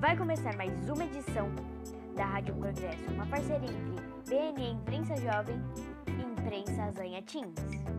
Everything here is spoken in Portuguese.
Vai começar mais uma edição da Rádio Progresso, uma parceria entre BNE Imprensa Jovem e Imprensa Zanha Teams.